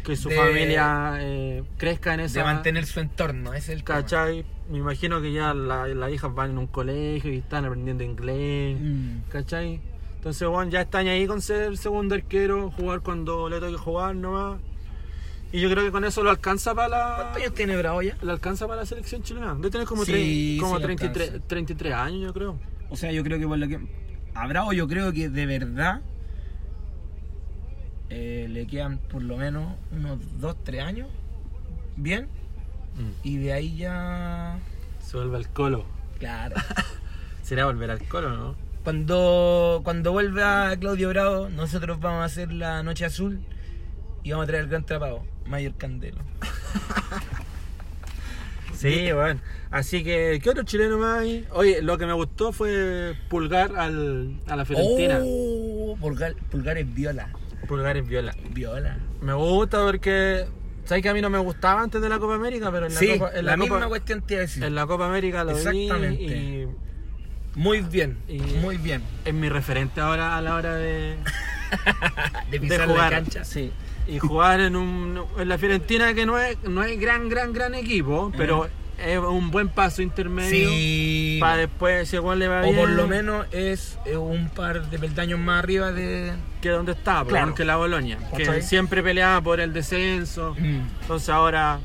que su De- familia eh, crezca en esa de mantener su entorno, es el tema. ¿Cachai? me imagino que ya la- las hijas van en un colegio y están aprendiendo inglés, Mm. ¿cachai? Entonces, bueno, ya están ahí con ser el segundo arquero, jugar cuando le toque jugar nomás. Y yo creo que con eso lo alcanza para ¿Cuántos la, años tiene Bravo ya? lo alcanza para la selección chilena. Debe tener como, Sí, tre- como sí le 33, alcanza. 33 años, yo creo. O sea, yo creo que por lo que. A Bravo, yo creo que de verdad. Eh, le quedan por lo menos unos 2, 3 años. Bien. Y de ahí ya. Se vuelve al colo. Claro. [LAUGHS] ¿Será volver al colo, no? Cuando, cuando vuelva Claudio Bravo, nosotros vamos a hacer la Noche Azul y vamos a traer el gran trapado, Mayor Candelo. [LAUGHS] Sí, bueno. Así que, ¿qué otro chileno más hay? Oye, lo que me gustó fue Pulgar al, a la Fiorentina. Oh, Pulgar, Pulgar es viola. Pulgar es viola. Viola. Me gusta porque. ¿Sabes que a mí no me gustaba antes de la Copa América? Pero en la, sí, Copa, en la, la misma Copa, cuestión te iba a decir. en la Copa América lo vi Exactamente. y Muy bien, Y- muy bien. es mi referente ahora a la hora de, [LAUGHS] De de pisar jugar. la cancha. Sí. Y jugar en, un, en la Fiorentina que no es, no es gran, gran, gran equipo, pero es un buen paso intermedio Sí. para después, si igual le va O bien, por lo menos es eh, un par de peldaños más arriba de. que donde está, Claro. que la Boloña, que siempre peleaba por el descenso. Entonces ahora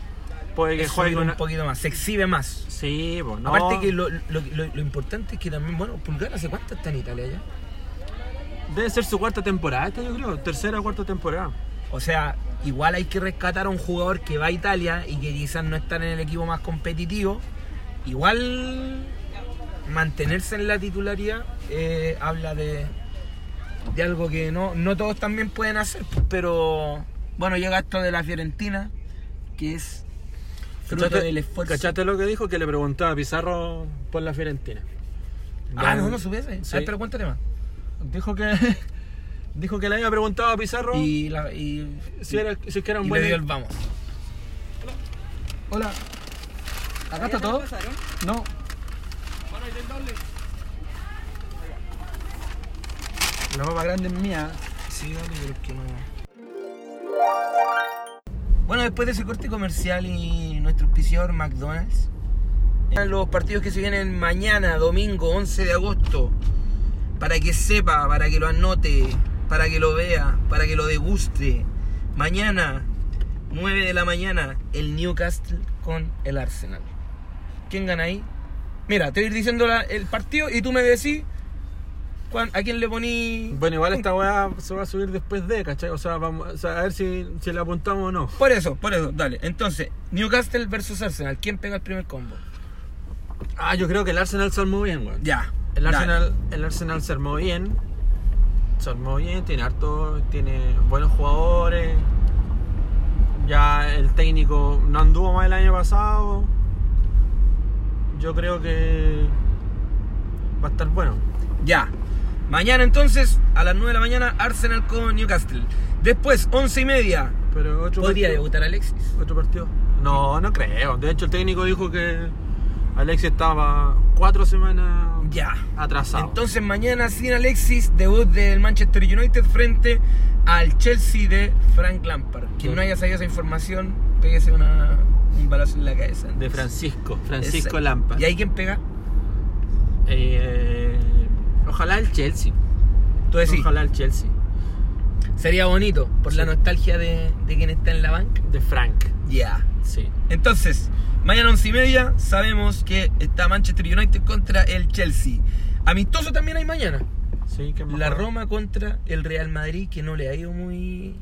puede que Es juegue un poquito más, se exhibe más. Sí, pues no. Aparte que lo, lo, lo- lo importante es que también, bueno, Pulgar hace cuánto está en Italia ya. Debe ser su cuarta temporada esta, yo creo. Tercera o cuarta temporada. O sea, igual hay que rescatar a un jugador que va a Italia y que quizás no está en el equipo más competitivo. Igual mantenerse en la titularidad eh, habla de, de algo que no, no todos también pueden hacer. Pero bueno, llega esto de la Fiorentina, que es fruto ¿Cachaste- del esfuerzo. ¿Cachaste lo que dijo? Que le preguntaba a Pizarro por la Fiorentina. Ah, no, no supiese. Sí. A ver, pero cuéntate más. Dijo que dijo que le había preguntado a Pizarro Y, la, y, si, era, si es que era un y buen le dio el vamos. Hola. ¿Acá está todo? No. La papa grande es mía. Sí, dale, pero es que no. Bueno, después de ese corte comercial y nuestro auspiciador McDonald's, eran los partidos que se vienen mañana, domingo 11 de agosto, para que sepa, para que lo anote, para que lo vea, para que lo deguste. Mañana, 9 de la mañana, el Newcastle con el Arsenal. ¿Quién gana ahí? Mira, te voy a ir diciendo la- el partido y tú me decís cuán- a quién le poní. Bueno, igual esta weá se va a subir después de, ¿cachai? O sea, vamos, o sea, a ver si, si la apuntamos o no. Por eso, por eso, dale. Entonces, Newcastle versus Arsenal. ¿Quién pega el primer combo? Ah, yo creo que el Arsenal se armó bien, weón. Ya. El dale. Arsenal, el Arsenal se armó bien. Se armó bien, tiene harto, tiene buenos jugadores. Ya el técnico no anduvo mal el año pasado. Yo creo que va a estar bueno. Ya. Mañana entonces, a las 9 de la mañana, Arsenal con Newcastle. Después, 11 y media, Pero otro podría partido- debutar Alexis. otro partido. No, no creo. De hecho, el técnico dijo que Alexis estaba cuatro semanas Ya. atrasado. Entonces, mañana sin Alexis, debut del Manchester United frente al Chelsea de Frank Lampard. Quien no haya sabido esa información, pégese una, un balazo en la cabeza. de Francisco, Francisco Exacto. Lampa. ¿Y ahí quién pega? Eh, ojalá el Chelsea. Tú decís. Ojalá el Chelsea. Sería bonito, por la nostalgia de, de quien está en la banca. De Frank. Ya. Sí. Entonces, mañana once y media sabemos que está Manchester United contra el Chelsea. Amistoso también hay mañana. Sí, que La Roma contra el Real Madrid, que no le ha ido muy,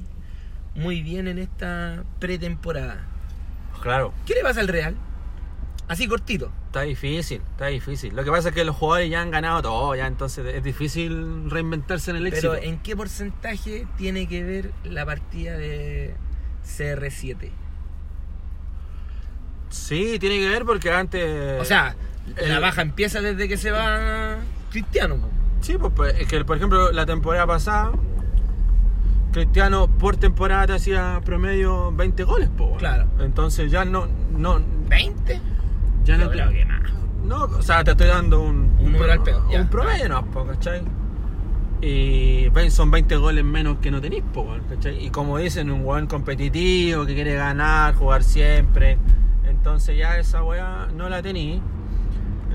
muy bien en esta pretemporada. Claro. ¿Qué le pasa al Real? Así cortito. Está difícil, está difícil. Lo que pasa es que los jugadores ya han ganado todo, ya entonces es difícil reinventarse en el éxito. Pero ¿en qué porcentaje tiene que ver la partida de CR7? Sí, tiene que ver porque antes. O sea, la baja empieza desde que se va Cristiano. po. Sí, pues, pues, es que por ejemplo la temporada pasada, Cristiano por temporada te hacía promedio 20 goles, po. Claro. Entonces ya no, no, ¿20? ya no creo que más. No, o sea, te estoy dando un, Un número al peo, un ya. promedio, no, po, ¿cachai? Y son 20 goles menos que no tenéis, po, ¿cachai? Y como dicen, un buen competitivo que quiere ganar, jugar siempre. Entonces ya esa weá no la tení.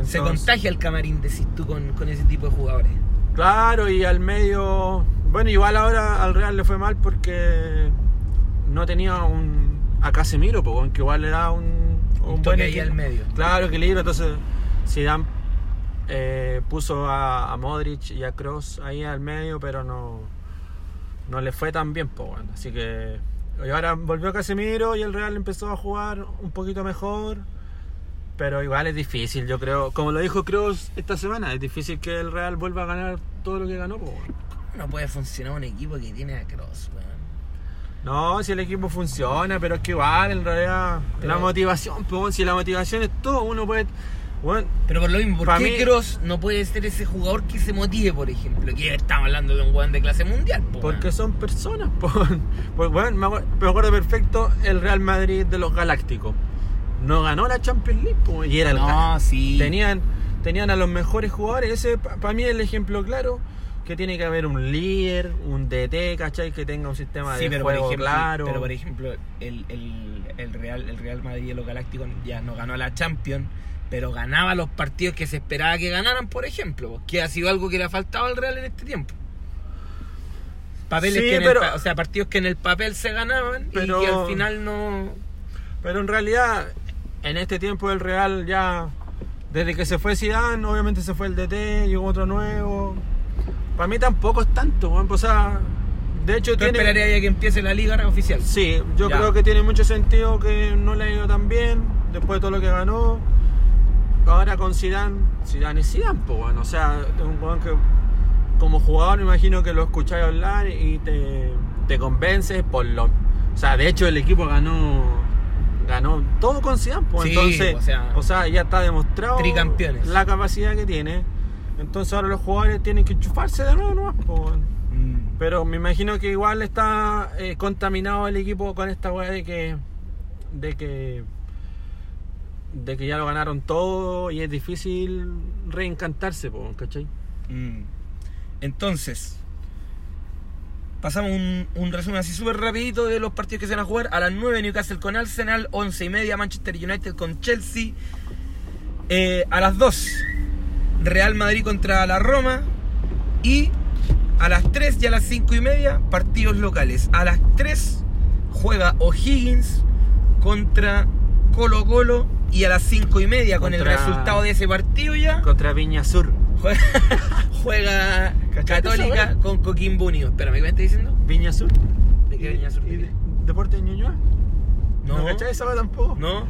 Se Entonces- contagia el camarín, decís tú, con, con ese tipo de jugadores. Claro, y al medio. Bueno, igual ahora al Real le fue mal porque no tenía un. A Casemiro, pues, weón, que igual le da un. Un toque ahí al medio. Claro, equilibrio. Entonces, Zidane eh, puso a, a Modric y a Kroos ahí al medio, pero no. No le fue tan bien, pues. Así que. Y ahora volvió Casemiro y el Real empezó a jugar un poquito mejor. Pero igual es difícil, yo creo. Como lo dijo Kroos esta semana, es difícil que el Real vuelva a ganar todo lo que ganó. po, weón. No puede funcionar un equipo que tiene a weón. No, si el equipo funciona, pero es que igual en realidad Pero- la motivación, weón, si la motivación es todo, uno puede. Bueno, Pero por lo mismo, ¿por qué mí- Cross no puede ser ese jugador que se motive, por ejemplo? Que estamos hablando de un weón de clase mundial, po, porque son personas. po. [LAUGHS] Pues bueno, me acuerdo, me acuerdo perfecto el Real Madrid de los Galácticos. No ganó la Champions League po, y era el No, Ga- sí. Tenían, tenían a los mejores jugadores. Ese para mí es el ejemplo claro que tiene que haber un líder, un DT, ¿cachai? Que tenga un sistema Sí, de pero por, juego ejemplo, claro. pero por ejemplo, el, el, el Real, el Real Madrid y los Galácticos ya no ganó la Champions, pero ganaba los partidos que se esperaba que ganaran, por ejemplo, que ha sido algo que le ha faltado al Real en este tiempo. Papeles Sí, que en el pero- pa- o sea, partidos que en el papel se ganaban Pero- y que al final no. Pero en realidad, en este tiempo el Real ya, desde que se fue Zidane, obviamente se fue el DT, llegó otro nuevo. Para mí tampoco es tanto, pues, o sea, de hecho ¿Tú tiene... esperarías ya que empiece la liga oficial? Sí, yo Ya. creo que tiene mucho sentido que no le ha ido tan bien, después de todo lo que ganó. Ahora con Zidane, Zidane es Zidane, pues bueno, o sea, es un weón que como jugador me imagino que lo escucháis hablar y te, te convences por lo... O sea, de hecho el equipo ganó ganó todo con Zidane, pues Sí, entonces, o sea, ya está demostrado tricampeones. la capacidad que tiene. Entonces ahora los jugadores tienen que enchufarse de nuevo, nomás, pues, bueno. Mm. Pero me imagino que igual está eh, contaminado el equipo con esta weá de que. de que. De que ya lo ganaron todo y es difícil reencantarse, po, ¿cachai? Mm. Entonces, pasamos un, resumen así súper rapidito de los partidos que se van a jugar. A las 9 Newcastle con Arsenal, 11 y media Manchester United con Chelsea. Eh, a las 2 Real Madrid contra la Roma. Y a las 3 y a las 5 y media partidos locales. A las 3 juega O'Higgins contra Colo Colo. Y a las 5 y media con el resultado de ese partido ya. Contra Viña Sur. Juega, [LAUGHS] juega ¿Cachaste esa Católica con Coquimbo Unido. Espérame, ¿qué me estás diciendo? Viña Sur. ¿De qué Viña Sur? ¿Y ¿De qué? ¿Deporte de Ñuñoa? No, ¿No cachai esa tampoco? no.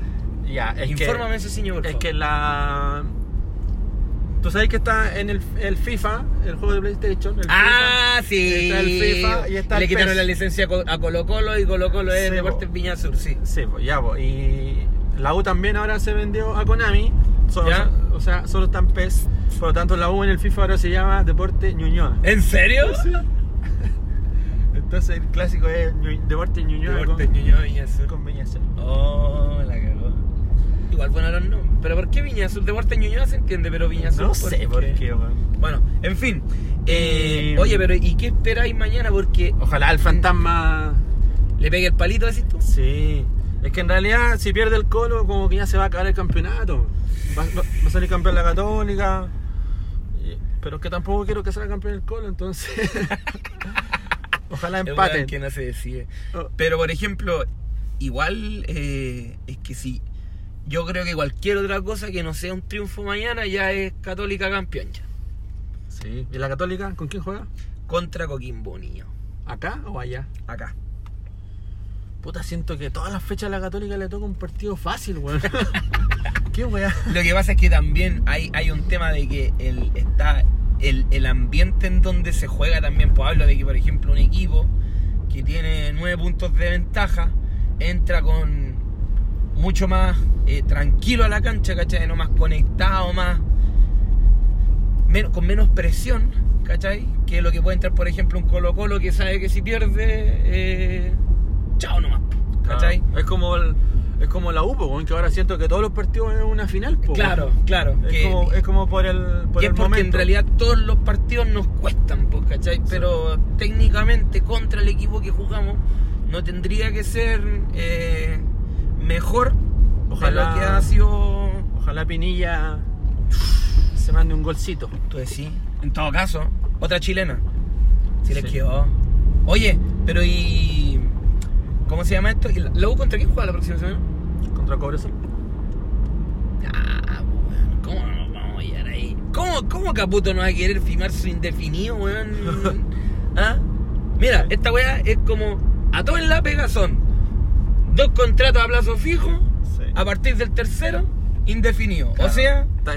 Ya, es Infórmame que. ese señor, por Es favor. que la. Tú sabes que está en el, el FIFA, el juego de PlayStation. El Ah, FIFA. sí. Está el FIFA y está Le el quitaron PES. la licencia a Co- a Colo Colo y Colo Colo es Sí, Deportes po. Viña Sur, sí. Sí, pues ya, pues. Y la U también ahora se vendió a Konami. Solo, Ya. O sea, solo está en PES. Por lo tanto, la U en el FIFA ahora se llama Deporte Ñuñoa. ¿En serio? Entonces el clásico es Ñu- Deporte Ñuñoa Deportes con, Ñuñoa Viña Sur. con. Oh, la cagó. Igual bueno los nombres. Pero ¿por qué Viña Sur? Deportes Ñuñoa se entiende, pero Viña Sur. No sé por qué, weón. Bueno, en fin. Eh, Y- Oye, pero ¿y qué esperáis mañana? Porque Ojalá el fantasma. le pegue el palito, decís tú. Sí. Es que en realidad, si pierde el colo, como que ya se va a acabar el campeonato. Va, va- va a salir campeón la Católica. Y- Pero es que tampoco quiero que salga campeón el colo, entonces. [LAUGHS] Ojalá Es empaten. que no se decide. Oh, Pero por ejemplo, igual eh, es que si yo creo que cualquier otra cosa que no sea un triunfo mañana ya es Católica campeón ya. Sí. ¿Y la Católica con quién juega? Contra Coquimbo Unido. ¿Acá o allá? Acá. Puta, siento que todas las fechas a la Católica le toca un partido fácil, weón. [LAUGHS] ¿Qué weá? Lo que pasa es que también hay, hay un tema de que el, está el, el ambiente en donde se juega también. Pues hablo de que, por ejemplo, un equipo que tiene nueve puntos de ventaja entra con mucho más eh, tranquilo a la cancha, ¿cachai? No más conectado, más. men- con menos presión, ¿cachai? Que lo que puede entrar, por ejemplo, un Colo-Colo que sabe que si pierde, eh, chao nomás, ¿cachai? Es como el- es como la U, po, weón, que ahora siento que todos los partidos es una final, po, Claro, claro. Es, que- como, es como por el, por y es el porque momento. en realidad todos los partidos nos cuestan, pues, ¿cachai? Pero técnicamente contra el equipo que jugamos no tendría que ser eh, mejor Ojalá- de lo que ha sido. Ojalá Pinilla se mande un golcito. Tú decís. En todo caso, otra chilena. Si les Sí. quedó. Oye, pero y. ¿Cómo se llama esto? ¿Y la- ¿La U contra quién juega la próxima semana? Contra Cobresal. Ah, weón, ¿cómo no nos vamos a llegar ahí? ¿Cómo, cómo Caputo no va a querer firmar su indefinido, weón? [LAUGHS] ¿Ah? Mira, esta weá es como. A todo en la pega son dos contratos a plazo fijo, Sí. a partir del tercero, indefinido. Claro. O sea, Está-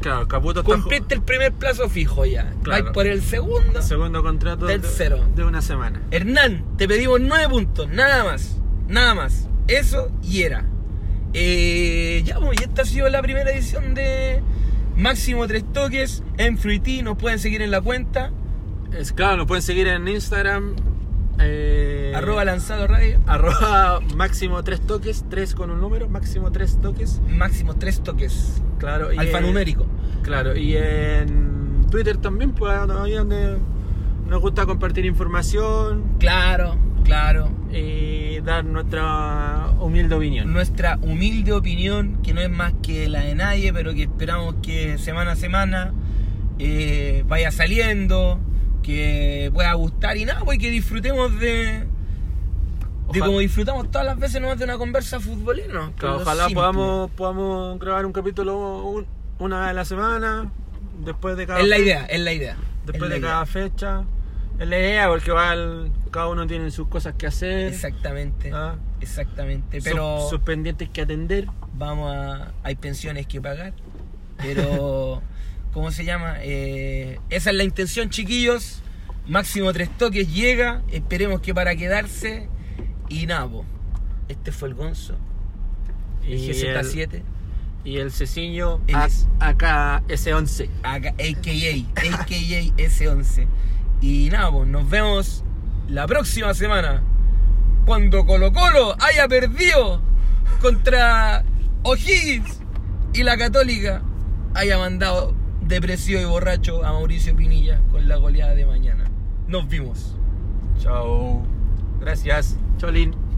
claro, Caputo está cumpliste el primer plazo fijo ya. Claro. Vais por el segundo. segundo contrato de- Tercero. de una semana. Hernán, te pedimos nueve puntos, nada más. Nada más. Eso y era. Eh, ya, pues, y esta ha sido la primera edición de Máximo Tres Toques en Fruity. Nos pueden seguir en la cuenta. Es claro, nos pueden seguir en Instagram. Eh, Arroba lanzado radio. [LAUGHS] arroba máximo tres toques, tres con un número, máximo tres toques. Máximo tres toques. Claro, y en- Alfanumérico. Claro, y en Twitter también, pues ahí donde nos gusta compartir información Claro, claro. y dar nuestra humilde opinión. Nuestra humilde opinión, que no es más que la de nadie, pero que esperamos que semana a semana eh, vaya saliendo, que pueda gustar y nada, pues que disfrutemos de, de como disfrutamos todas las veces nomás de una conversa futbolera. ojalá simple. podamos, podamos grabar un capítulo un- una vez a la semana, después de cada Es la idea, es la idea. después la de idea. cada fecha. Es la idea porque igual cada uno tiene sus cosas que hacer, Exactamente, ah, exactamente. sus- Pero sus pendientes que atender. vamos a. Hay pensiones que pagar. Pero. [LAUGHS] ¿Cómo se llama? Eh, esa es la intención, chiquillos. Máximo tres toques llega. Esperemos que para quedarse. Y nada, po. Este fue el Gonzo. El Y el, GZ7. y el Ceciño El es- acá S11. Acá, AKA. AKA S11. Y pues nos vemos la próxima semana. Cuando Colo Colo haya perdido contra O'Higgins y la Católica haya mandado depresivo y borracho a Mauricio Pinilla con la goleada de mañana. Nos vimos. Chao. Gracias. Cholín.